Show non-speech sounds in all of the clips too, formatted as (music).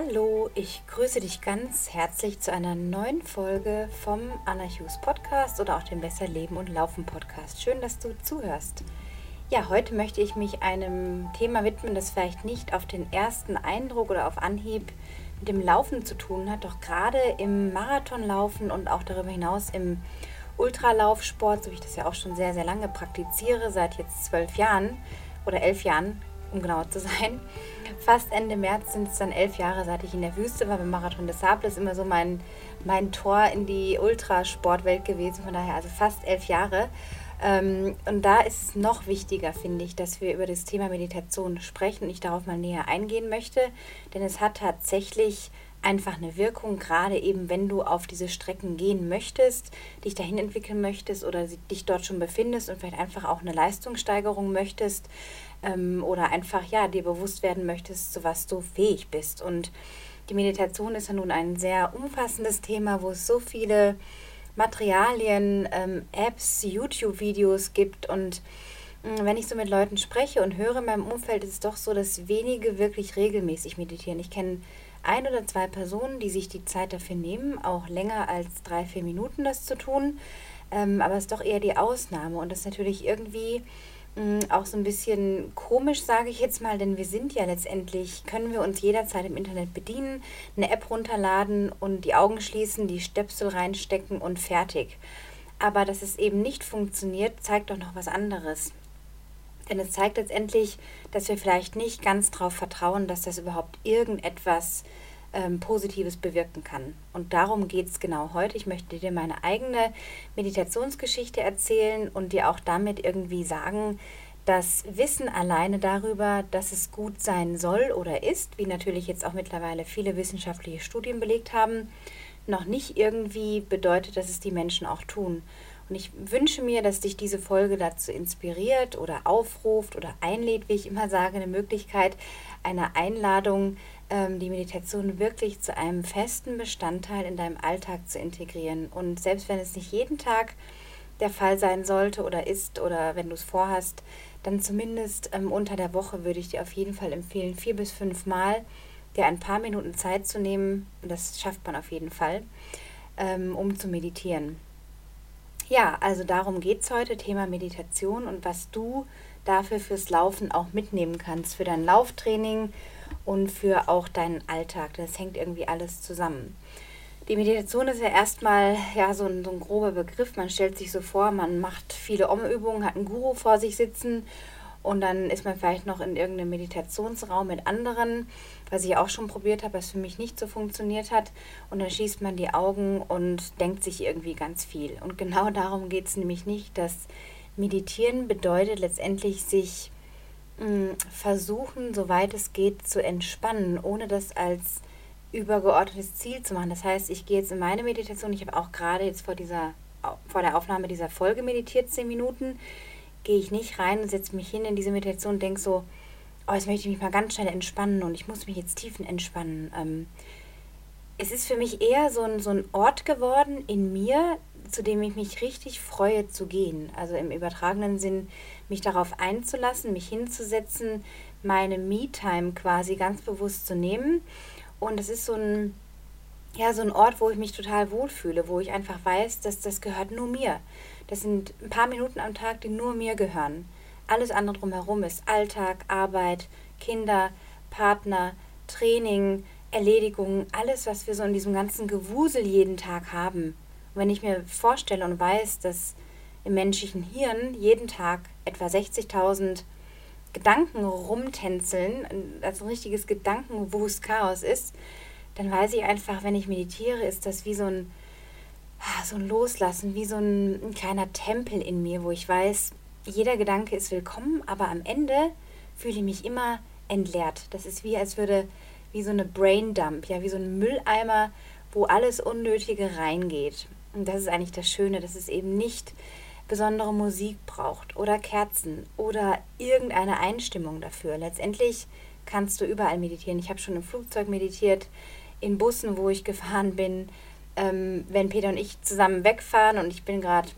Hallo, ich grüße dich ganz herzlich zu einer neuen Folge vom Anna Hughes Podcast oder auch dem Besser Leben und Laufen Podcast. Schön, dass du zuhörst. Ja, heute möchte ich mich einem Thema widmen, das vielleicht nicht auf den ersten Eindruck oder auf Anhieb mit dem Laufen zu tun hat, doch gerade im Marathonlaufen und auch darüber hinaus im Ultralaufsport, so wie ich das ja auch schon sehr, sehr lange praktiziere, seit jetzt zwölf Jahren oder elf Jahren, um genauer zu sein. Fast Ende März sind es dann elf Jahre, seit ich in der Wüste war. Beim Marathon des Sables immer so mein, mein Tor in die Ultrasportwelt gewesen. Von daher also fast elf Jahre. Ähm, und da ist es noch wichtiger, finde ich, dass wir über das Thema Meditation sprechen und ich darauf mal näher eingehen möchte. Denn es hat tatsächlich einfach eine Wirkung, gerade eben wenn du auf diese Strecken gehen möchtest, dich dahin entwickeln möchtest oder dich dort schon befindest und vielleicht einfach auch eine Leistungssteigerung möchtest ähm, oder einfach ja dir bewusst werden möchtest, zu was du fähig bist. Und die Meditation ist ja nun ein sehr umfassendes Thema, wo es so viele Materialien, ähm, Apps, YouTube-Videos gibt und mm, wenn ich so mit Leuten spreche und höre in meinem Umfeld, ist es doch so, dass wenige wirklich regelmäßig meditieren. Ich kenne ein oder zwei Personen, die sich die Zeit dafür nehmen, auch länger als drei, vier Minuten das zu tun. Ähm, aber es ist doch eher die Ausnahme und das ist natürlich irgendwie auch so ein bisschen komisch, sage ich jetzt mal, denn wir sind ja letztendlich, können wir uns jederzeit im Internet bedienen, eine App runterladen und die Augen schließen, die Stöpsel reinstecken und fertig. Aber dass es eben nicht funktioniert, zeigt doch noch was anderes. Denn es zeigt letztendlich, dass wir vielleicht nicht ganz darauf vertrauen, dass das überhaupt irgendetwas ähm, Positives bewirken kann. Und darum geht es genau heute. Ich möchte dir meine eigene Meditationsgeschichte erzählen und dir auch damit irgendwie sagen, dass Wissen alleine darüber, dass es gut sein soll oder ist, wie natürlich jetzt auch mittlerweile viele wissenschaftliche Studien belegt haben, noch nicht irgendwie bedeutet, dass es die Menschen auch tun. Und ich wünsche mir, dass dich diese Folge dazu inspiriert oder aufruft oder einlädt, wie ich immer sage, eine Möglichkeit einer Einladung, ähm, die Meditation wirklich zu einem festen Bestandteil in deinem Alltag zu integrieren. Und selbst wenn es nicht jeden Tag der Fall sein sollte oder ist oder wenn du es vorhast, dann zumindest ähm, unter der Woche würde ich dir auf jeden Fall empfehlen, vier bis fünf Mal dir ein paar Minuten Zeit zu nehmen, das schafft man auf jeden Fall, ähm, um zu meditieren. Ja, also darum geht es heute, Thema Meditation und was du dafür fürs Laufen auch mitnehmen kannst, für dein Lauftraining und für auch deinen Alltag. Das hängt irgendwie alles zusammen. Die Meditation ist ja erstmal ja, so, ein, so ein grober Begriff. Man stellt sich so vor, man macht viele Om-Übungen, hat einen Guru vor sich sitzen und dann ist man vielleicht noch in irgendeinem Meditationsraum mit anderen, was ich auch schon probiert habe, was für mich nicht so funktioniert hat. Und dann schließt man die Augen und denkt sich irgendwie ganz viel. Und genau (laughs) darum geht es nämlich nicht. dass Meditieren bedeutet letztendlich sich versuchen, soweit es geht, zu entspannen, ohne das als übergeordnetes Ziel zu machen. Das heißt, ich gehe jetzt in meine Meditation, ich habe auch gerade jetzt vor dieser vor der Aufnahme dieser Folge meditiert, zehn Minuten gehe ich nicht rein und setze mich hin in diese Meditation und denke so, oh, jetzt möchte ich mich mal ganz schnell entspannen und ich muss mich jetzt tiefen entspannen. Ähm, es ist für mich eher so ein, so ein Ort geworden in mir, zu dem ich mich richtig freue zu gehen. Also im übertragenen Sinn, mich darauf einzulassen, mich hinzusetzen, meine Me-Time quasi ganz bewusst zu nehmen. Und es ist so ein, ja, so ein Ort, wo ich mich total wohlfühle, wo ich einfach weiß, dass das gehört nur mir. Das sind ein paar Minuten am Tag, die nur mir gehören. Alles andere drumherum ist Alltag, Arbeit, Kinder, Partner, Training, Erledigungen, alles, was wir so in diesem ganzen Gewusel jeden Tag haben. Und wenn ich mir vorstelle und weiß, dass im menschlichen Hirn jeden Tag etwa 60.000 Gedanken rumtänzeln, also ein richtiges Gedankenwust Chaos ist, dann weiß ich einfach, wenn ich meditiere, ist das wie so ein Ah, so ein Loslassen, wie so ein, ein kleiner Tempel in mir, wo ich weiß, jeder Gedanke ist willkommen, aber am Ende fühle ich mich immer entleert. Das ist wie, als würde, wie so eine Braindump, ja, wie so ein Mülleimer, wo alles Unnötige reingeht. Und das ist eigentlich das Schöne, dass es eben nicht besondere Musik braucht oder Kerzen oder irgendeine Einstimmung dafür. Letztendlich kannst du überall meditieren. Ich habe schon im Flugzeug meditiert, in Bussen, wo ich gefahren bin, ähm, wenn Peter und ich zusammen wegfahren und ich bin gerade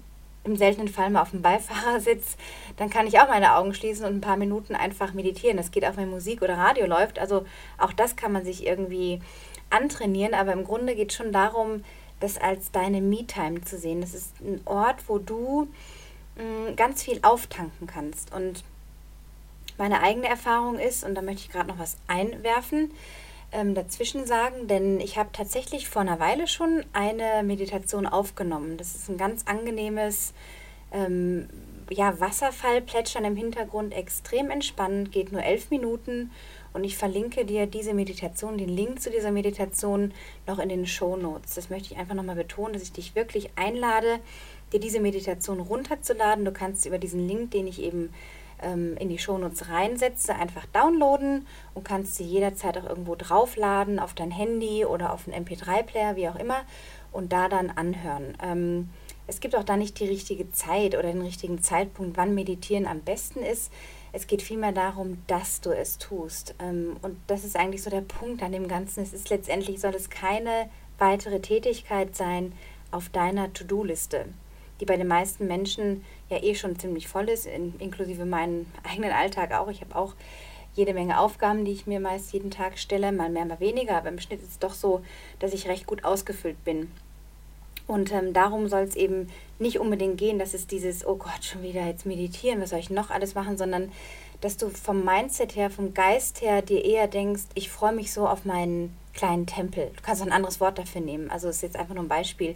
im seltenen Fall mal auf dem Beifahrersitz, dann kann ich auch meine Augen schließen und ein paar Minuten einfach meditieren. Das geht auch, wenn Musik oder Radio läuft. Also auch das kann man sich irgendwie antrainieren, aber im Grunde geht es schon darum, das als deine Me-Time zu sehen. Das ist ein Ort, wo du mh, mm, ganz viel auftanken kannst. Und meine eigene Erfahrung ist, und da möchte ich gerade noch was einwerfen, ähm, dazwischen sagen, denn ich habe tatsächlich vor einer Weile schon eine Meditation aufgenommen. Das ist ein ganz angenehmes ähm, ja, Wasserfallplätschern im Hintergrund, extrem entspannend, geht nur elf Minuten und ich verlinke dir diese Meditation, den Link zu dieser Meditation noch in den Show Notes. Das möchte ich einfach nochmal betonen, dass ich dich wirklich einlade, dir diese Meditation runterzuladen. Du kannst über diesen Link, den ich eben ähm, in die Shownotes reinsetze, einfach downloaden und kannst sie jederzeit auch irgendwo draufladen, auf dein Handy oder auf einen MP3-Player, wie auch immer, und da dann anhören. Ähm, es gibt auch da nicht die richtige Zeit oder den richtigen Zeitpunkt, wann Meditieren am besten ist. Es geht vielmehr darum, dass du es tust. Ähm, und das ist eigentlich so der Punkt an dem Ganzen. Es ist letztendlich, soll es keine weitere Tätigkeit sein auf deiner To-Do-Liste, die bei den meisten Menschen ja eh schon ziemlich voll ist, in, inklusive meinen (laughs) eigenen Alltag auch. Ich habe auch jede Menge Aufgaben, die ich mir meist jeden Tag stelle, mal mehr, mal weniger, aber im Schnitt ist es doch so, dass ich recht gut ausgefüllt bin. Und ähm, darum soll es eben nicht unbedingt gehen, dass es dieses, oh Gott, schon wieder jetzt meditieren, was soll ich noch alles machen, sondern dass du vom Mindset her, vom Geist her dir eher denkst, ich freue mich so auf meinen kleinen Tempel. Du kannst auch ein anderes Wort dafür nehmen. Also es ist jetzt einfach nur ein Beispiel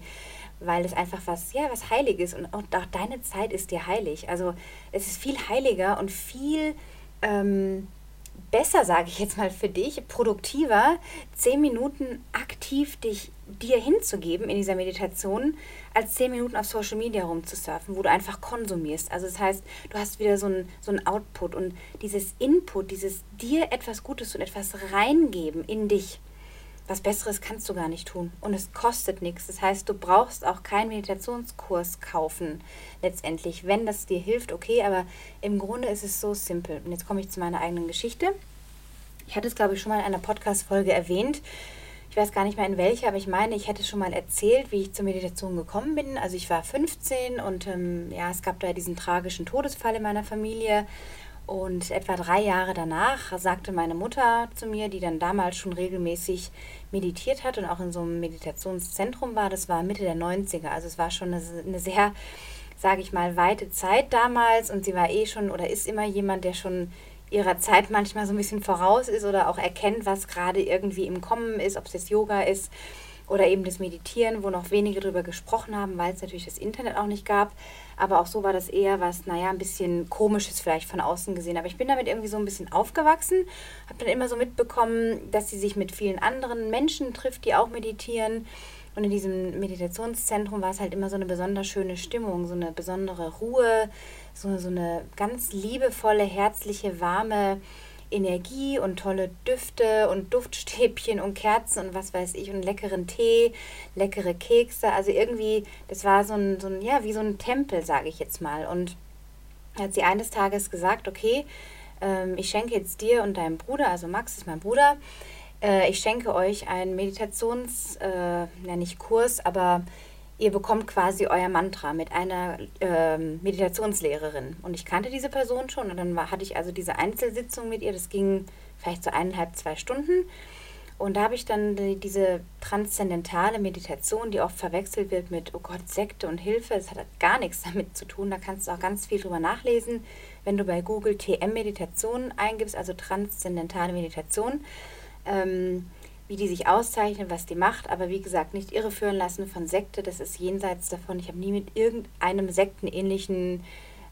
weil es einfach was, ja, was Heiliges und auch deine Zeit ist dir heilig. Also es ist viel heiliger und viel ähm, besser, sage ich jetzt mal für dich, produktiver, zehn Minuten aktiv dich dir hinzugeben in dieser Meditation, als zehn Minuten auf Social Media rumzusurfen, wo du einfach konsumierst. Also das heißt, du hast wieder so ein, so ein Output und dieses Input, dieses dir etwas Gutes und etwas reingeben in dich was Besseres kannst du gar nicht tun. Und es kostet nichts. Das heißt, du brauchst auch keinen Meditationskurs kaufen, letztendlich. Wenn das dir hilft, okay, aber im Grunde ist es so simpel. Und jetzt komme ich zu meiner eigenen Geschichte. Ich hatte es, glaube ich, schon mal in einer Podcast-Folge erwähnt. Ich weiß gar nicht mehr in welcher, aber ich meine, ich hätte schon mal erzählt, wie ich zur Meditation gekommen bin. Also ich war 15 und ähm, ja, es gab da diesen tragischen Todesfall in meiner Familie. Und etwa drei Jahre danach sagte meine Mutter zu mir, die dann damals schon regelmäßig meditiert hat und auch in so einem Meditationszentrum war, das war Mitte der 90er. Also es war schon eine, eine sehr, sage ich mal, weite Zeit damals und sie war eh schon oder ist immer jemand, der schon ihrer Zeit manchmal so ein bisschen voraus ist oder auch erkennt, was gerade irgendwie im Kommen ist, ob es jetzt Yoga ist oder eben das Meditieren, wo noch wenige darüber gesprochen haben, weil es natürlich das Internet auch nicht gab. Aber auch so war das eher was, naja, ein bisschen komisches vielleicht von außen gesehen. Aber ich bin damit irgendwie so ein bisschen aufgewachsen, habe dann immer so mitbekommen, dass sie sich mit vielen anderen Menschen trifft, die auch meditieren. Und in diesem Meditationszentrum war es halt immer so eine besonders schöne Stimmung, so eine besondere Ruhe, so, so eine ganz liebevolle, herzliche, warme Energie und tolle Düfte und Duftstäbchen und Kerzen und was weiß ich und leckeren Tee, leckere Kekse. Also irgendwie, das war so ein, so ein ja, wie so ein Tempel, sage ich jetzt mal. Und hat sie eines Tages gesagt, okay, ähm, ich schenke jetzt dir und deinem Bruder, also Max ist mein Bruder, äh, ich schenke euch einen Meditations, äh, ja nicht Kurs, aber ihr bekommt quasi euer Mantra mit einer ähm, Meditationslehrerin. Und ich kannte diese Person schon und dann war, hatte ich also diese Einzelsitzung mit ihr. Das ging vielleicht so eineinhalb, zwei Stunden. Und da habe ich dann die, diese transzendentale Meditation, die oft verwechselt wird mit, oh Gott, Sekte und Hilfe. Das hat gar nichts damit zu tun. Da kannst du auch ganz viel drüber nachlesen, wenn du bei Google TM-Meditation eingibst, also transzendentale Meditation. Ähm, wie die sich auszeichnet, was die macht, aber wie gesagt, nicht irreführen lassen von Sekte, das ist jenseits davon. Ich habe nie mit irgendeinem sektenähnlichen,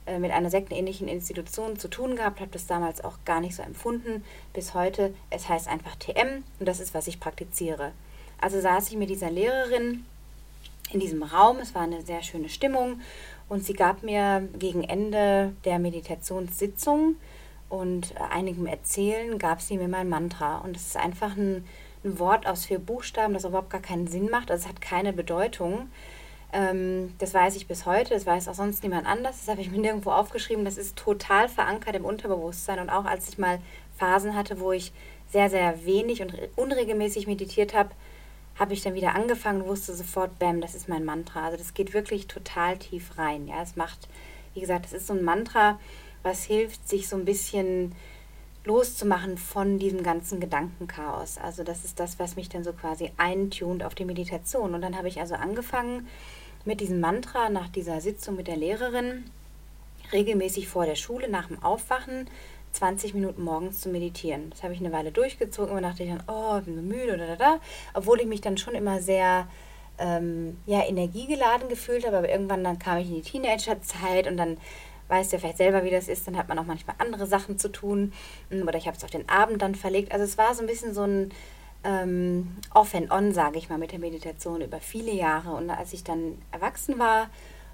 äh, mit einer sektenähnlichen Institution zu tun gehabt, habe das damals auch gar nicht so empfunden bis heute. Es heißt einfach TM und das ist, was ich praktiziere. Also saß ich mit dieser Lehrerin in diesem Raum, es war eine sehr schöne Stimmung und sie gab mir gegen Ende der Meditationssitzung und einigem Erzählen gab sie mir mein Mantra und es ist einfach ein ein Wort aus vier Buchstaben, das überhaupt gar keinen Sinn macht. Also es hat keine Bedeutung. Ähm, das weiß ich bis heute, das weiß auch sonst niemand anders. Das habe ich mir (laughs) nirgendwo aufgeschrieben. Das ist total verankert im Unterbewusstsein. Und auch als ich mal Phasen hatte, wo ich sehr, sehr wenig und unregelmäßig meditiert habe, habe ich dann wieder angefangen und wusste sofort, bam, das ist mein Mantra. Also das geht wirklich total tief rein. Ja, es macht, wie gesagt, das ist so ein Mantra, was hilft, sich so ein bisschen loszumachen von diesem ganzen Gedankenchaos. Also das ist das, was mich dann so quasi eintunt auf die Meditation. Und dann habe ich also angefangen mit diesem Mantra nach dieser Sitzung mit der Lehrerin regelmäßig vor der Schule nach dem Aufwachen 20 Minuten morgens zu meditieren. Das habe ich eine Weile durchgezogen. Immer dachte ich dann, oh, bin so müde oder da, da. Obwohl ich mich dann schon immer sehr ähm, ja, energiegeladen gefühlt habe. Aber irgendwann dann kam ich in die Teenagerzeit und dann weißt ja vielleicht selber, wie das ist. Dann hat man auch manchmal andere Sachen zu tun. Hm, oder ich habe es auf den Abend dann verlegt. Also es war so ein bisschen so ein ähm, Off and On, sage ich mal, mit der Meditation über viele Jahre. Und als ich dann erwachsen war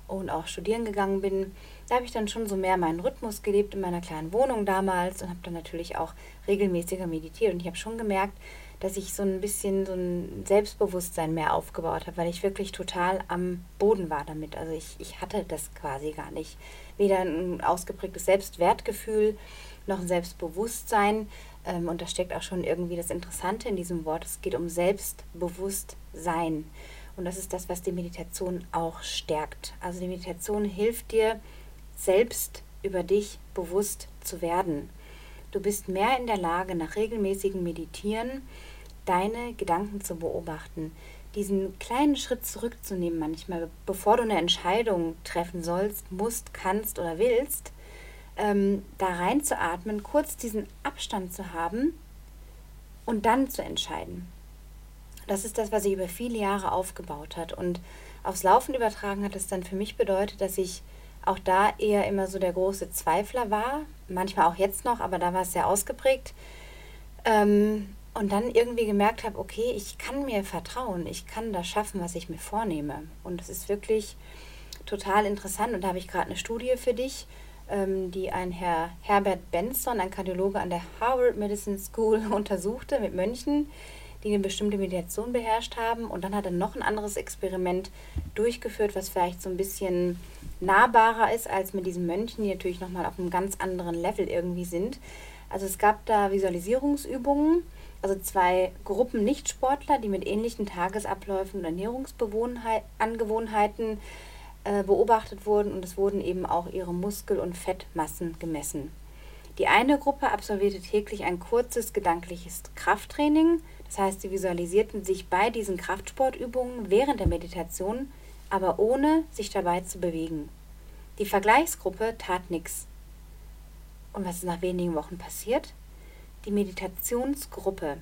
und auch studieren gegangen bin, da habe ich dann schon so mehr meinen Rhythmus gelebt in meiner kleinen Wohnung damals und habe dann natürlich auch regelmäßiger meditiert. Und ich habe schon gemerkt, dass ich so ein bisschen so ein Selbstbewusstsein mehr aufgebaut habe, weil ich wirklich total am Boden war damit. Also ich, ich hatte das quasi gar nicht. Weder ein ausgeprägtes Selbstwertgefühl noch ein Selbstbewusstsein. Ähm, und da steckt auch schon irgendwie das Interessante in diesem Wort. Es geht um Selbstbewusstsein. Und das ist das, was die Meditation auch stärkt. Also die Meditation hilft dir, selbst über dich bewusst zu werden. Du bist mehr in der Lage, nach regelmäßigem Meditieren deine Gedanken zu beobachten, diesen kleinen Schritt zurückzunehmen manchmal, bevor du eine Entscheidung treffen sollst, musst, kannst oder willst, ähm, da reinzuatmen, kurz diesen Abstand zu haben und dann zu entscheiden. Das ist das, was sich über viele Jahre aufgebaut hat. Und aufs Laufen übertragen hat es dann für mich bedeutet, dass ich auch da eher immer so der große Zweifler war, manchmal auch jetzt noch, aber da war es sehr ausgeprägt. Ähm, und dann irgendwie gemerkt habe, okay, ich kann mir vertrauen, ich kann das schaffen, was ich mir vornehme. Und es ist wirklich total interessant. Und da habe ich gerade eine Studie für dich, ähm, die ein Herr Herbert Benson, ein Kardiologe an der Harvard Medicine School, (laughs) untersuchte mit Mönchen, die eine bestimmte Meditation beherrscht haben. Und dann hat er noch ein anderes Experiment durchgeführt, was vielleicht so ein bisschen nahbarer ist als mit diesen Mönchen, die natürlich nochmal auf einem ganz anderen Level irgendwie sind. Also es gab da Visualisierungsübungen, also zwei Gruppen Nichtsportler, die mit ähnlichen Tagesabläufen und Ernährungsangewohnheiten äh, beobachtet wurden und es wurden eben auch ihre Muskel- und Fettmassen gemessen. Die eine Gruppe absolvierte täglich ein kurzes gedankliches Krafttraining, das heißt, sie visualisierten sich bei diesen Kraftsportübungen während der Meditation aber ohne sich dabei zu bewegen. Die Vergleichsgruppe tat nichts. Und was ist nach wenigen Wochen passiert? Die Meditationsgruppe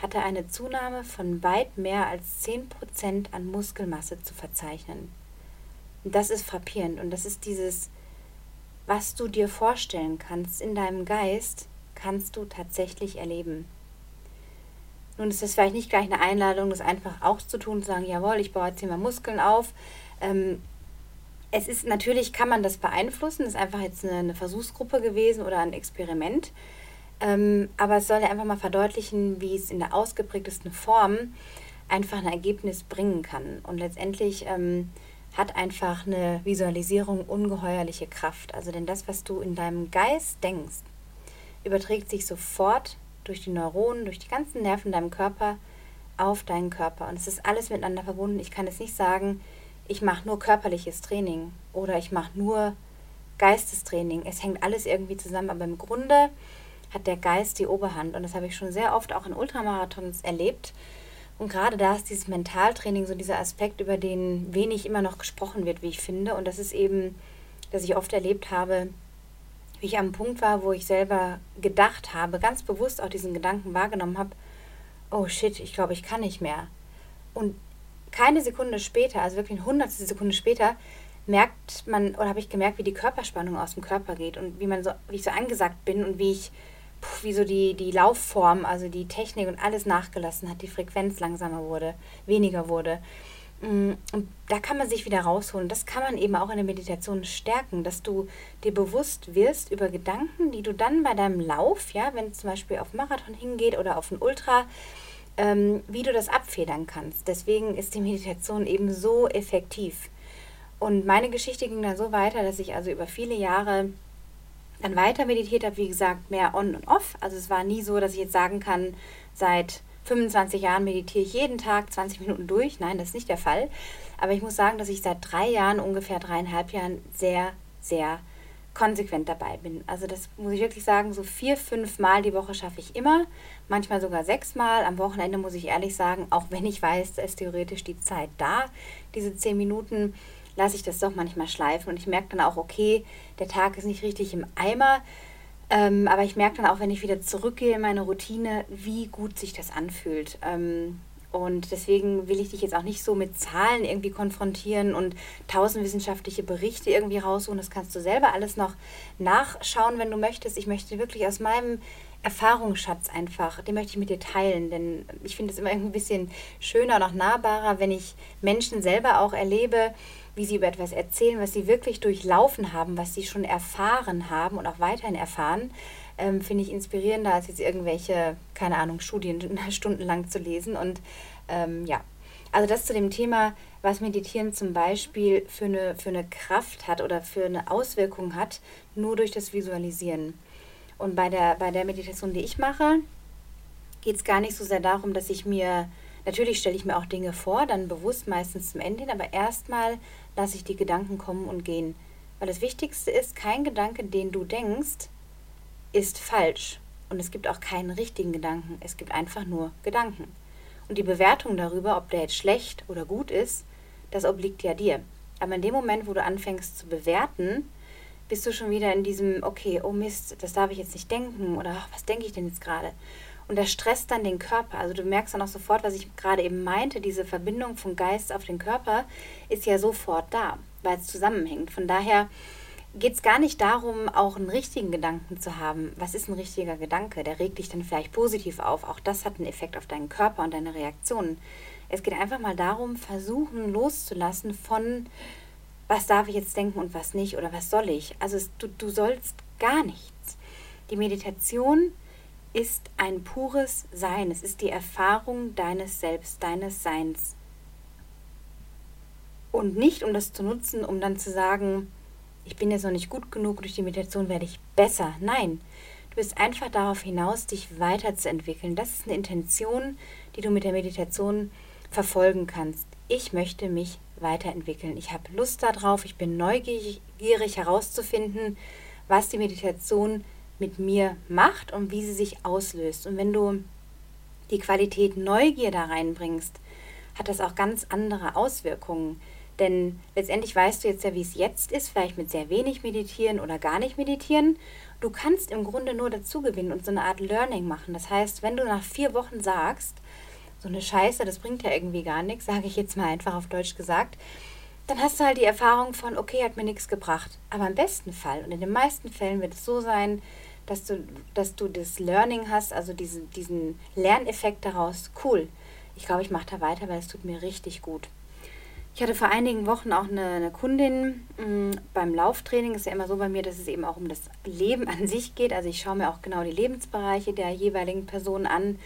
hatte eine Zunahme von weit mehr als 10% an Muskelmasse zu verzeichnen. Und das ist frappierend und das ist dieses, was du dir vorstellen kannst in deinem Geist, kannst du tatsächlich erleben. Nun ist das vielleicht nicht gleich eine Einladung, das einfach auch zu tun, zu sagen, jawohl, ich baue jetzt hier mal Muskeln auf. Ähm, es ist natürlich, kann man das beeinflussen, das ist einfach jetzt eine, eine Versuchsgruppe gewesen oder ein Experiment. Ähm, aber es soll ja einfach mal verdeutlichen, wie es in der ausgeprägtesten Form einfach ein Ergebnis bringen kann. Und letztendlich ähm, hat einfach eine Visualisierung ungeheuerliche Kraft. Also denn das, was du in deinem Geist denkst, überträgt sich sofort durch die Neuronen, durch die ganzen Nerven in deinem Körper auf deinen Körper. Und es ist alles miteinander verbunden. Ich kann jetzt nicht sagen, ich mache nur körperliches Training oder ich mache nur Geistestraining. Es hängt alles irgendwie zusammen, aber im Grunde hat der Geist die Oberhand. Und das habe ich schon sehr oft auch in Ultramarathons erlebt. Und gerade da ist dieses Mentaltraining so dieser Aspekt, über den wenig immer noch gesprochen wird, wie ich finde. Und das ist eben, dass ich oft erlebt habe, wie ich am Punkt war, wo ich selber gedacht habe, ganz bewusst auch diesen Gedanken wahrgenommen habe, oh shit, ich glaube, ich kann nicht mehr. Und keine Sekunde später, also wirklich eine hundertstel Sekunde später, merkt man oder habe ich gemerkt, wie die Körperspannung aus dem Körper geht und wie man so, wie ich so angesagt bin und wie ich, puh, wie so die, die Laufform, also die Technik und alles nachgelassen hat, die Frequenz langsamer wurde, weniger wurde. Mm, und da kann man sich wieder rausholen. Das kann man eben auch in der Meditation stärken, dass du dir bewusst wirst über Gedanken, die du dann bei deinem Lauf, ja, wenn es zum Beispiel auf Marathon hingeht oder auf ein Ultra, ähm, wie du das abfedern kannst. Deswegen ist die Meditation eben so effektiv. Und meine Geschichte ging dann so weiter, dass ich also über viele Jahre dann weiter meditiert habe, wie gesagt, mehr on und off. Also es war nie so, dass ich jetzt sagen kann, seit 25 Jahren meditiere ich jeden Tag 20 Minuten durch. Nein, das ist nicht der Fall. Aber ich muss sagen, dass ich seit drei Jahren, ungefähr dreieinhalb Jahren, sehr, sehr konsequent dabei bin. Also das muss ich wirklich sagen, so vier, fünf Mal die Woche schaffe ich immer, manchmal sogar sechs Mal. Am Wochenende muss ich ehrlich sagen, auch wenn ich weiß, da ist theoretisch die Zeit da, diese zehn Minuten, lasse ich das doch manchmal schleifen und ich merke dann auch, okay, der Tag ist nicht richtig im Eimer, ähm, aber ich merke dann auch, wenn ich wieder zurückgehe in meine Routine, wie gut sich das anfühlt. Ähm, und deswegen will ich dich jetzt auch nicht so mit Zahlen irgendwie konfrontieren und tausend wissenschaftliche Berichte irgendwie raussuchen. Das kannst du selber alles noch nachschauen, wenn du möchtest. Ich möchte wirklich aus meinem Erfahrungsschatz einfach, den möchte ich mit dir teilen, denn ich finde es immer ein bisschen schöner und auch nahbarer, wenn ich Menschen selber auch erlebe, wie sie über etwas erzählen, was sie wirklich durchlaufen haben, was sie schon erfahren haben und auch weiterhin erfahren, ähm, finde ich inspirierender, als jetzt irgendwelche, keine Ahnung, Studien (laughs) stundenlang zu lesen. Und ähm, ja, also das zu dem Thema, was Meditieren zum Beispiel für eine, für eine Kraft hat oder für eine Auswirkung hat, nur durch das Visualisieren. Und bei der, bei der Meditation, die ich mache, geht es gar nicht so sehr darum, dass ich mir, natürlich stelle ich mir auch Dinge vor, dann bewusst meistens zum Ende hin, aber erstmal lasse ich die Gedanken kommen und gehen. Weil das Wichtigste ist, kein Gedanke, den du denkst, ist falsch. Und es gibt auch keinen richtigen Gedanken. Es gibt einfach nur Gedanken. Und die Bewertung darüber, ob der jetzt schlecht oder gut ist, das obliegt ja dir. Aber in dem Moment, wo du anfängst zu bewerten, bist du schon wieder in diesem, okay, oh Mist, das darf ich jetzt nicht denken oder ach, was denke ich denn jetzt gerade? Und das stresst dann den Körper. Also du merkst dann auch sofort, was ich gerade eben meinte, diese Verbindung vom Geist auf den Körper ist ja sofort da, weil es zusammenhängt. Von daher geht es gar nicht darum, auch einen richtigen Gedanken zu haben. Was ist ein richtiger Gedanke? Der regt dich dann vielleicht positiv auf. Auch das hat einen Effekt auf deinen Körper und deine Reaktionen. Es geht einfach mal darum, versuchen loszulassen von, was darf ich jetzt denken und was nicht oder was soll ich. Also es, du, du sollst gar nichts. Die Meditation ist ein pures Sein. Es ist die Erfahrung deines Selbst, deines Seins. Und nicht, um das zu nutzen, um dann zu sagen, ich bin jetzt noch nicht gut genug, durch die Meditation werde ich besser. Nein, du bist einfach darauf hinaus, dich weiterzuentwickeln. Das ist eine Intention, die du mit der Meditation verfolgen kannst. Ich möchte mich weiterentwickeln. Ich habe Lust darauf, ich bin neugierig herauszufinden, was die Meditation mit mir macht und wie sie sich auslöst. Und wenn du die Qualität Neugier da reinbringst, hat das auch ganz andere Auswirkungen. Denn letztendlich weißt du jetzt ja, wie es jetzt ist, vielleicht mit sehr wenig meditieren oder gar nicht meditieren. Du kannst im Grunde nur dazu gewinnen und so eine Art Learning machen. Das heißt, wenn du nach vier Wochen sagst, so eine Scheiße, das bringt ja irgendwie gar nichts, sage ich jetzt mal einfach auf Deutsch gesagt, dann hast du halt die Erfahrung von, okay, hat mir nichts gebracht. Aber im besten Fall und in den meisten Fällen wird es so sein, dass du, dass du das Learning hast, also diesen, diesen Lerneffekt daraus. Cool. Ich glaube, ich mache da weiter, weil es tut mir richtig gut. Ich hatte vor einigen Wochen auch eine, eine Kundin mh, mm, beim Lauftraining. Ist ja immer so bei mir, dass es eben auch um das Leben an sich geht. Also ich schaue mir auch genau die Lebensbereiche der jeweiligen Person an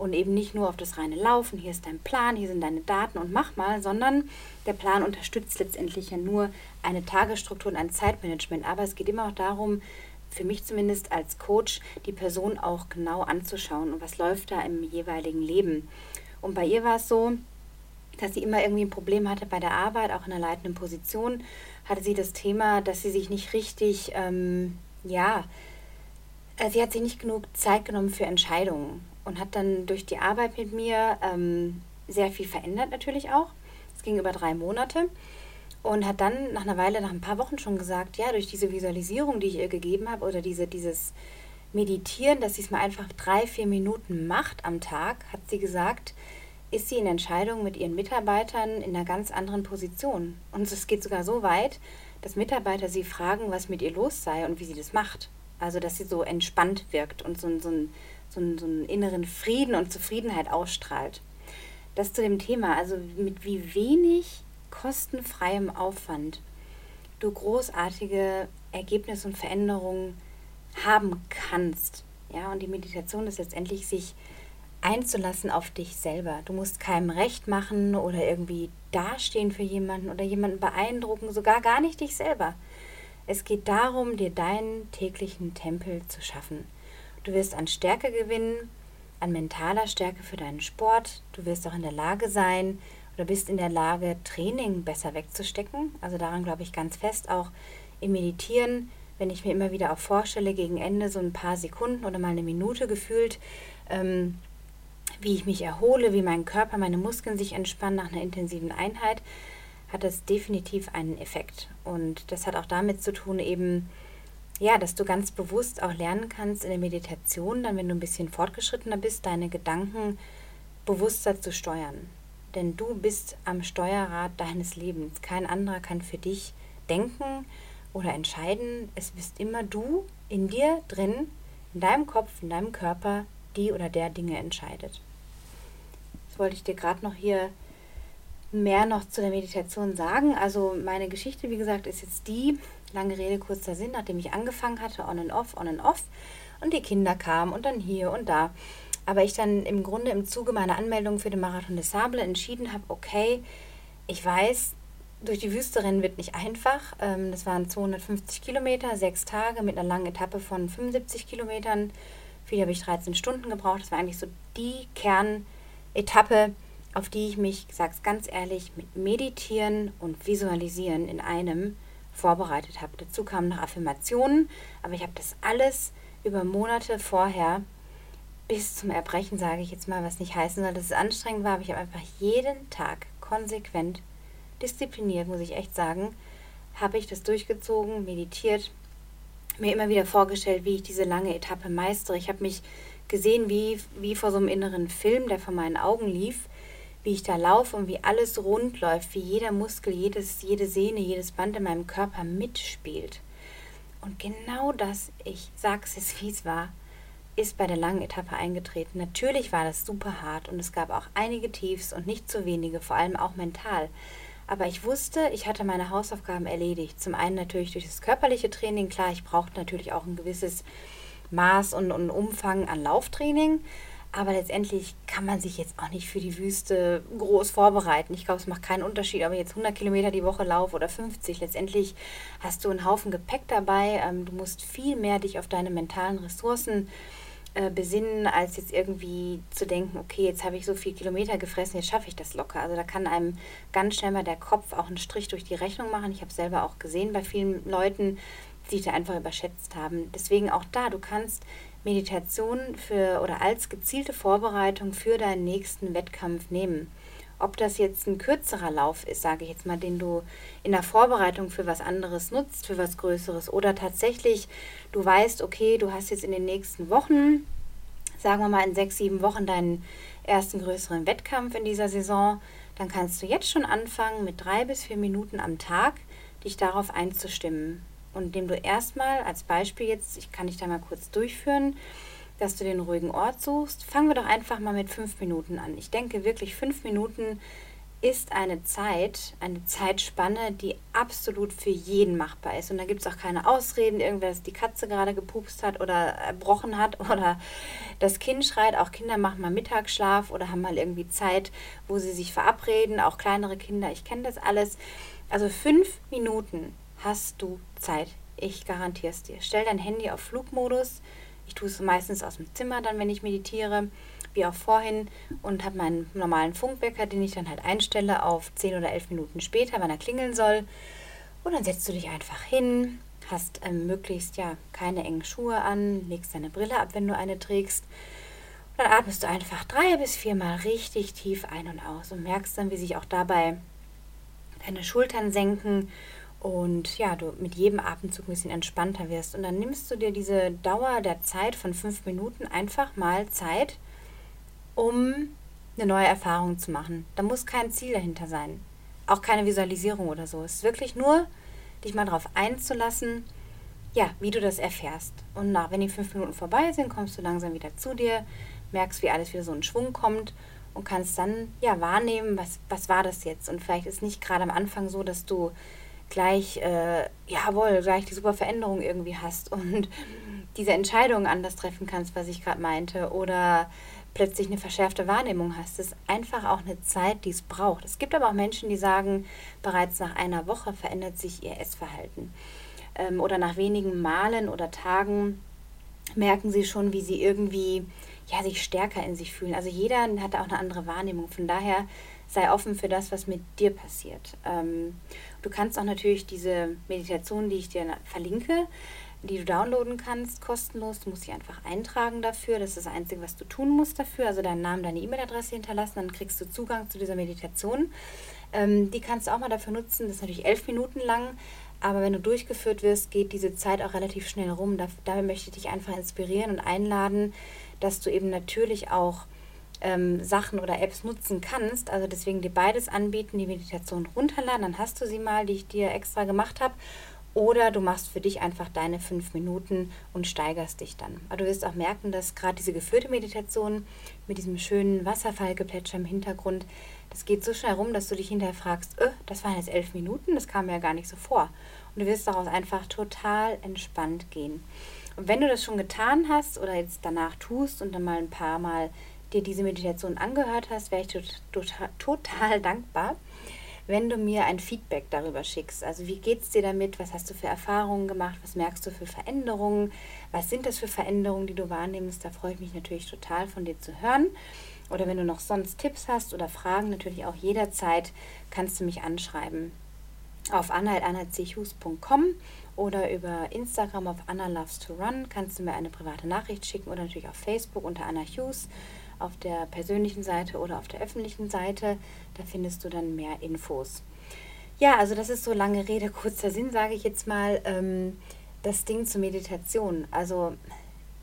und eben nicht nur auf das reine Laufen. Hier ist dein Plan, hier sind deine Daten und mach mal, sondern der Plan unterstützt letztendlich ja nur eine Tagesstruktur und ein Zeitmanagement. Aber es geht immer auch darum, für mich zumindest als Coach, die Person auch genau anzuschauen und was läuft da im jeweiligen Leben. Und bei ihr war es so, dass sie immer irgendwie ein Problem hatte bei der Arbeit, auch in einer leitenden Position, hatte sie das Thema, dass sie sich nicht richtig, ähm, ja, äh, sie hat sich nicht genug Zeit genommen für Entscheidungen und hat dann durch die Arbeit mit mir ähm, sehr viel verändert natürlich auch. Es ging über drei Monate und hat dann nach einer Weile, nach ein paar Wochen schon gesagt, ja, durch diese Visualisierung, die ich ihr gegeben habe oder diese, dieses Meditieren, dass sie es mal einfach drei, vier Minuten macht am Tag, hat sie gesagt, ist sie in Entscheidungen mit ihren Mitarbeitern in einer ganz anderen Position. Und es geht sogar so weit, dass Mitarbeiter sie fragen, was mit ihr los sei und wie sie das macht. Also, dass sie so entspannt wirkt und so, so, so, so einen inneren Frieden und Zufriedenheit ausstrahlt. Das zu dem Thema, also mit wie wenig kostenfreiem Aufwand du großartige Ergebnisse und Veränderungen haben kannst. Ja, und die Meditation ist letztendlich sich einzulassen auf dich selber. Du musst keinem recht machen oder irgendwie dastehen für jemanden oder jemanden beeindrucken, sogar gar nicht dich selber. Es geht darum, dir deinen täglichen Tempel zu schaffen. Du wirst an Stärke gewinnen, an mentaler Stärke für deinen Sport. Du wirst auch in der Lage sein oder bist in der Lage, Training besser wegzustecken. Also daran glaube ich ganz fest. Auch im Meditieren, wenn ich mir immer wieder auch vorstelle, gegen Ende so ein paar Sekunden oder mal eine Minute gefühlt, ähm, wie ich mich erhole, wie mein Körper, meine Muskeln sich entspannen nach einer intensiven Einheit, hat das definitiv einen Effekt. Und das hat auch damit zu tun, eben, ja, dass du ganz bewusst auch lernen kannst in der Meditation, dann wenn du ein bisschen fortgeschrittener bist, deine Gedanken bewusster zu steuern. Denn du bist am Steuerrad deines Lebens. Kein anderer kann für dich denken oder entscheiden. Es bist immer du in dir drin, in deinem Kopf, in deinem Körper, die oder der Dinge entscheidet. Das wollte ich dir gerade noch hier mehr noch zu der Meditation sagen. Also meine Geschichte, wie gesagt, ist jetzt die, lange Rede, kurzer Sinn, nachdem ich angefangen hatte, on and off, on and off, und die Kinder kamen und dann hier und da. Aber ich dann im Grunde im Zuge meiner Anmeldung für den Marathon des Sable entschieden habe, okay, ich weiß, durch die Wüste rennen wird nicht einfach. Ähm, das waren 250 Kilometer, sechs Tage mit einer langen Etappe von 75 Kilometern. Viel habe ich 13 Stunden gebraucht. Das war eigentlich so die Kernetappe, auf die ich mich, es ganz ehrlich, mit Meditieren und Visualisieren in einem vorbereitet habe. Dazu kamen noch Affirmationen, aber ich habe das alles über Monate vorher bis zum Erbrechen, sage ich jetzt mal, was nicht heißen soll, dass es anstrengend war, aber ich habe einfach jeden Tag konsequent, diszipliniert, muss ich echt sagen, habe ich das durchgezogen, meditiert, mir immer wieder vorgestellt, wie ich diese lange Etappe meistere. Ich habe mich gesehen wie, wie vor so einem inneren Film, der vor meinen Augen lief wie ich da laufe und wie alles rund läuft, wie jeder Muskel, jedes, jede Sehne, jedes Band in meinem Körper mitspielt. Und genau das, ich sag's es, wie es war, ist bei der langen Etappe eingetreten. Natürlich war das super hart und es gab auch einige Tiefs und nicht zu wenige, vor allem auch mental. Aber ich wusste, ich hatte meine Hausaufgaben erledigt. Zum einen natürlich durch das körperliche Training. Klar, ich brauchte natürlich auch ein gewisses Maß und, und Umfang an Lauftraining. Aber letztendlich kann man sich jetzt auch nicht für die Wüste groß vorbereiten. Ich glaube, es macht keinen Unterschied, ob ich jetzt 100 Kilometer die Woche laufe oder 50. Letztendlich hast du einen Haufen Gepäck dabei. Ähm, du musst viel mehr dich auf deine mentalen Ressourcen äh, besinnen, als jetzt irgendwie zu denken, okay, jetzt habe ich so viele Kilometer gefressen, jetzt schaffe ich das locker. Also da kann einem ganz schnell mal der Kopf auch einen Strich durch die Rechnung machen. Ich habe selber auch gesehen bei vielen Leuten, die sich da einfach überschätzt haben. Deswegen auch da, du kannst Meditation für oder als gezielte Vorbereitung für deinen nächsten Wettkampf nehmen. Ob das jetzt ein kürzerer Lauf ist, sage ich jetzt mal, den du in der Vorbereitung für was anderes nutzt, für was Größeres, oder tatsächlich du weißt, okay, du hast jetzt in den nächsten Wochen, sagen wir mal in sechs, sieben Wochen deinen ersten größeren Wettkampf in dieser Saison, dann kannst du jetzt schon anfangen, mit drei bis vier Minuten am Tag dich darauf einzustimmen und indem du erstmal als Beispiel jetzt, ich kann dich da mal kurz durchführen, dass du den ruhigen Ort suchst. Fangen wir doch einfach mal mit fünf Minuten an. Ich denke wirklich, fünf Minuten ist eine Zeit, eine Zeitspanne, die absolut für jeden machbar ist. Und da gibt es auch keine Ausreden, irgendwer, dass die Katze gerade gepupst hat oder erbrochen hat (laughs) oder das Kind schreit. Auch Kinder machen mal Mittagsschlaf oder haben mal irgendwie Zeit, wo sie sich verabreden. Auch kleinere Kinder, ich kenne das alles. Also fünf Minuten hast du Zeit. Ich garantiere es dir. Stell dein Handy auf Flugmodus. Ich tue es meistens aus dem Zimmer dann, wenn ich meditiere, wie auch vorhin, und habe meinen normalen Funkwecker, den ich dann halt einstelle auf 10 oder 11 Minuten später, wann er klingeln soll. Und dann setzt du dich einfach hin, hast ähm, möglichst ja keine engen Schuhe an, legst deine Brille ab, wenn du eine trägst. Dann atmest du einfach drei bis viermal richtig tief ein und aus und merkst dann, wie sich auch dabei deine Schultern senken und ja, du mit jedem Atemzug ein bisschen entspannter wirst. Und dann nimmst du dir diese Dauer der Zeit von fünf Minuten einfach mal Zeit, um eine neue Erfahrung zu machen. Da muss kein Ziel dahinter sein. Auch keine Visualisierung oder so. Es ist wirklich nur, dich mal darauf einzulassen, ja, wie du das erfährst. Und nach, wenn die fünf Minuten vorbei sind, kommst du langsam wieder zu dir, merkst, wie alles wieder so in Schwung kommt und kannst dann ja wahrnehmen, was, was war das jetzt. Und vielleicht ist nicht gerade am Anfang so, dass du gleich, äh, jawohl, gleich die super Veränderung irgendwie hast und diese Entscheidung anders treffen kannst, was ich gerade meinte, oder plötzlich eine verschärfte Wahrnehmung hast. Das ist einfach auch eine Zeit, die es braucht. Es gibt aber auch Menschen, die sagen, bereits nach einer Woche verändert sich ihr Essverhalten. Ähm, oder nach wenigen Malen oder Tagen merken sie schon, wie sie irgendwie ja, sich stärker in sich fühlen. Also jeder hat auch eine andere Wahrnehmung. Von daher sei offen für das, was mit dir passiert. Ähm, du kannst auch natürlich diese Meditation, die ich dir verlinke, die du downloaden kannst, kostenlos. Du musst dich einfach eintragen dafür. Das ist das Einzige, was du tun musst dafür. Also deinen Namen, deine E-Mail-Adresse hinterlassen, dann kriegst du Zugang zu dieser Meditation. Ähm, die kannst du auch mal dafür nutzen. Das ist natürlich elf Minuten lang. Aber wenn du durchgeführt wirst, geht diese Zeit auch relativ schnell rum. Da, dabei möchte ich dich einfach inspirieren und einladen, dass du eben natürlich auch ähm, Sachen oder Apps nutzen kannst. Also deswegen dir beides anbieten, die Meditation runterladen, dann hast du sie mal, die ich dir extra gemacht habe. Oder du machst für dich einfach deine fünf Minuten und steigerst dich dann. Aber du wirst auch merken, dass gerade diese geführte Meditation mit diesem schönen Wasserfallgeplätscher im Hintergrund, das geht so schnell rum, dass du dich hinterher fragst, öh, das waren jetzt elf Minuten, das kam mir ja gar nicht so vor. Und du wirst daraus einfach total entspannt gehen. Und wenn du das schon getan hast oder jetzt danach tust und dann mal ein paar Mal dir diese Meditation angehört hast, wäre ich total, total dankbar, wenn du mir ein Feedback darüber schickst. Also wie geht es dir damit? Was hast du für Erfahrungen gemacht? Was merkst du für Veränderungen? Was sind das für Veränderungen, die du wahrnimmst? Da freue ich mich natürlich total von dir zu hören. Oder wenn du noch sonst Tipps hast oder Fragen, natürlich auch jederzeit kannst du mich anschreiben auf anna.anna.chus.com oder über Instagram auf Anna Loves to Run kannst du mir eine private Nachricht schicken oder natürlich auf Facebook unter Anna Hughes auf der persönlichen Seite oder auf der öffentlichen Seite. Da findest du dann mehr Infos. Ja, also das ist so lange Rede, (laughs) kurzer Sinn, sage ich jetzt mal. Ähm, das Ding zur Meditation. Also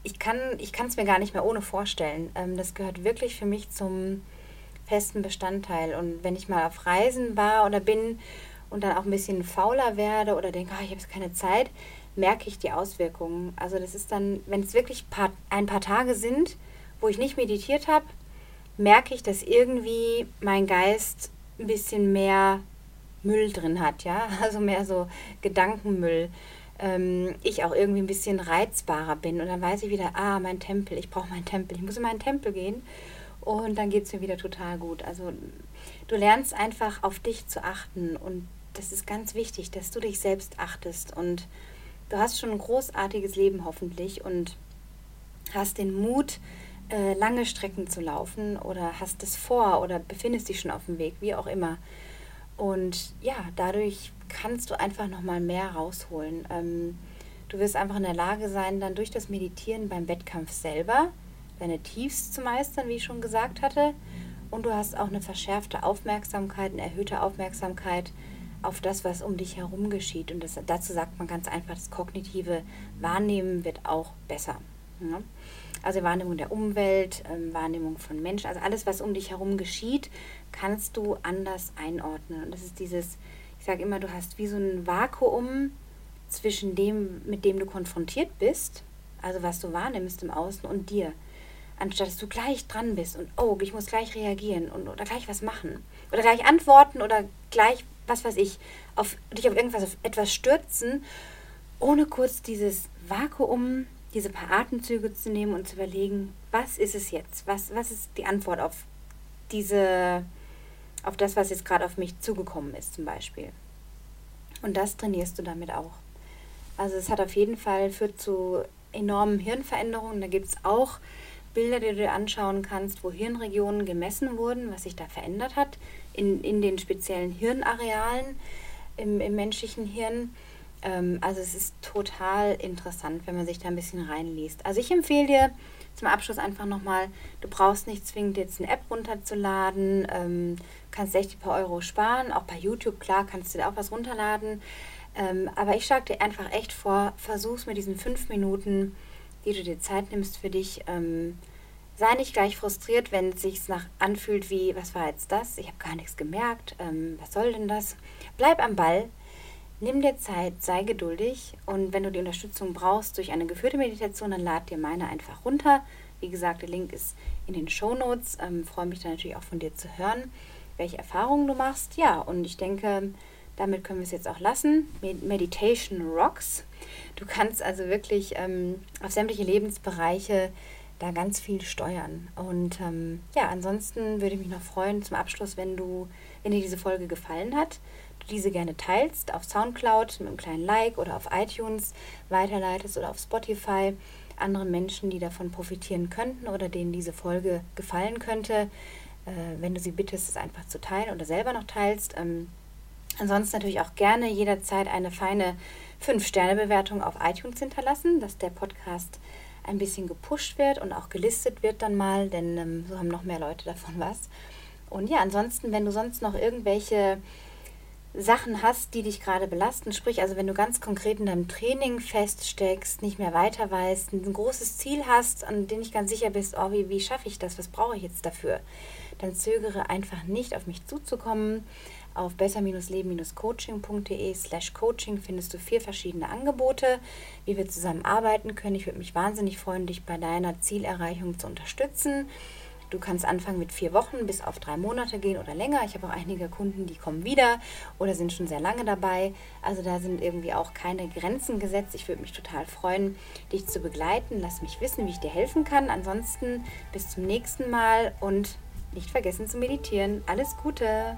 ich kann es mir gar nicht mehr ohne vorstellen. Ähm, das gehört wirklich für mich zum festen Bestandteil. Und wenn ich mal auf Reisen war oder bin und dann auch ein bisschen fauler werde oder denke, oh, ich habe keine Zeit, merke ich die Auswirkungen. Also das ist dann, wenn es wirklich paar, ein paar Tage sind, wo ich nicht meditiert habe, merke ich, dass irgendwie mein Geist ein bisschen mehr Müll drin hat, ja, (laughs) also mehr so Gedankenmüll. Ähm, ich auch irgendwie ein bisschen reizbarer bin und dann weiß ich wieder, ah, mein Tempel, ich brauche meinen Tempel, ich muss in meinen Tempel gehen und dann geht es mir wieder total gut. Also du lernst einfach auf dich zu achten und das ist ganz wichtig, dass du dich selbst achtest und du hast schon ein großartiges Leben hoffentlich und hast den Mut, äh, lange Strecken zu laufen oder hast es vor oder befindest dich schon auf dem Weg, wie auch immer. Und ja, dadurch kannst du einfach nochmal mehr rausholen. Ähm, du wirst einfach in der Lage sein, dann durch das Meditieren beim Wettkampf selber deine Tiefs zu meistern, wie ich schon gesagt hatte. Und du hast auch eine verschärfte Aufmerksamkeit, eine erhöhte Aufmerksamkeit auf das, was um dich herum geschieht. Und das, dazu sagt man ganz einfach, das kognitive Wahrnehmen wird auch besser. Ja? Also Wahrnehmung der Umwelt, ähm, Wahrnehmung von Menschen, also alles, was um dich herum geschieht, kannst du anders einordnen. Und das ist dieses, ich sage immer, du hast wie so ein Vakuum zwischen dem, mit dem du konfrontiert bist, also was du wahrnimmst im Außen und dir. Anstatt dass du gleich dran bist und oh, ich muss gleich reagieren und, oder gleich was machen. Oder gleich antworten oder gleich, was weiß ich, auf dich auf irgendwas, auf etwas stürzen, ohne kurz dieses Vakuum diese paar Atemzüge zu nehmen und zu überlegen, was ist es jetzt? Was, was ist die Antwort auf diese, auf das, was jetzt gerade auf mich zugekommen ist, zum Beispiel. Und das trainierst du damit auch. Also es hat auf jeden Fall führt zu enormen Hirnveränderungen. Da gibt es auch Bilder, die du dir anschauen kannst, wo Hirnregionen gemessen wurden, was sich da verändert hat in, in den speziellen Hirnarealen im, im menschlichen Hirn. Ähm, also es ist total interessant, wenn man sich da ein bisschen reinliest. Also ich empfehle dir zum Abschluss einfach nochmal, du brauchst nicht zwingend jetzt eine App runterzuladen, ähm, kannst echt ein paar Euro sparen, auch bei YouTube, klar, kannst du dir auch was runterladen. Ähm, aber ich schlage dir einfach echt vor, versuch's mit diesen fünf Minuten, die du dir Zeit nimmst für dich. Ähm, sei nicht gleich frustriert, wenn es sich nach anfühlt wie, was war jetzt das? Ich habe gar nichts gemerkt. Ähm, was soll denn das? Bleib am Ball, Nimm dir Zeit, sei geduldig und wenn du die Unterstützung brauchst durch eine geführte Meditation, dann lad dir meine einfach runter. Wie gesagt, der Link ist in den Show Notes. Ähm, freue mich dann natürlich auch von dir zu hören, welche Erfahrungen du machst. Ja, und ich denke, damit können wir es jetzt auch lassen. Meditation rocks. Du kannst also wirklich ähm, auf sämtliche Lebensbereiche da ganz viel steuern. Und ähm, ja, ansonsten würde ich mich noch freuen zum Abschluss, wenn du, wenn dir diese Folge gefallen hat diese gerne teilst auf Soundcloud mit einem kleinen Like oder auf iTunes weiterleitest oder auf Spotify. andere Menschen, die davon profitieren könnten oder denen diese Folge gefallen könnte, äh, wenn du sie bittest, es einfach zu teilen oder selber noch teilst. Ähm, ansonsten natürlich auch gerne jederzeit eine feine 5-Sterne-Bewertung auf iTunes hinterlassen, dass der Podcast ein bisschen gepusht wird und auch gelistet wird dann mal, denn ähm, so haben noch mehr Leute davon was. Und ja, ansonsten, wenn du sonst noch irgendwelche Sachen hast, die dich gerade belasten, sprich also wenn du ganz konkret in deinem Training feststeckst, nicht mehr weiter weißt, ein großes Ziel hast, an dem ich ganz sicher bist, oh, wie, wie schaffe ich das, was brauche ich jetzt dafür, dann zögere einfach nicht auf mich zuzukommen. Auf besser-leben-coaching.de slash coaching findest du vier verschiedene Angebote, wie wir zusammen arbeiten können. Ich würde mich wahnsinnig freuen, dich bei deiner Zielerreichung zu unterstützen. Du kannst anfangen mit vier Wochen bis auf drei Monate gehen oder länger. Ich habe auch einige Kunden, die kommen wieder oder sind schon sehr lange dabei. Also da sind irgendwie auch keine Grenzen gesetzt. Ich würde mich total freuen, dich zu begleiten. Lass mich wissen, wie ich dir helfen kann. Ansonsten bis zum nächsten Mal und nicht vergessen zu meditieren. Alles Gute!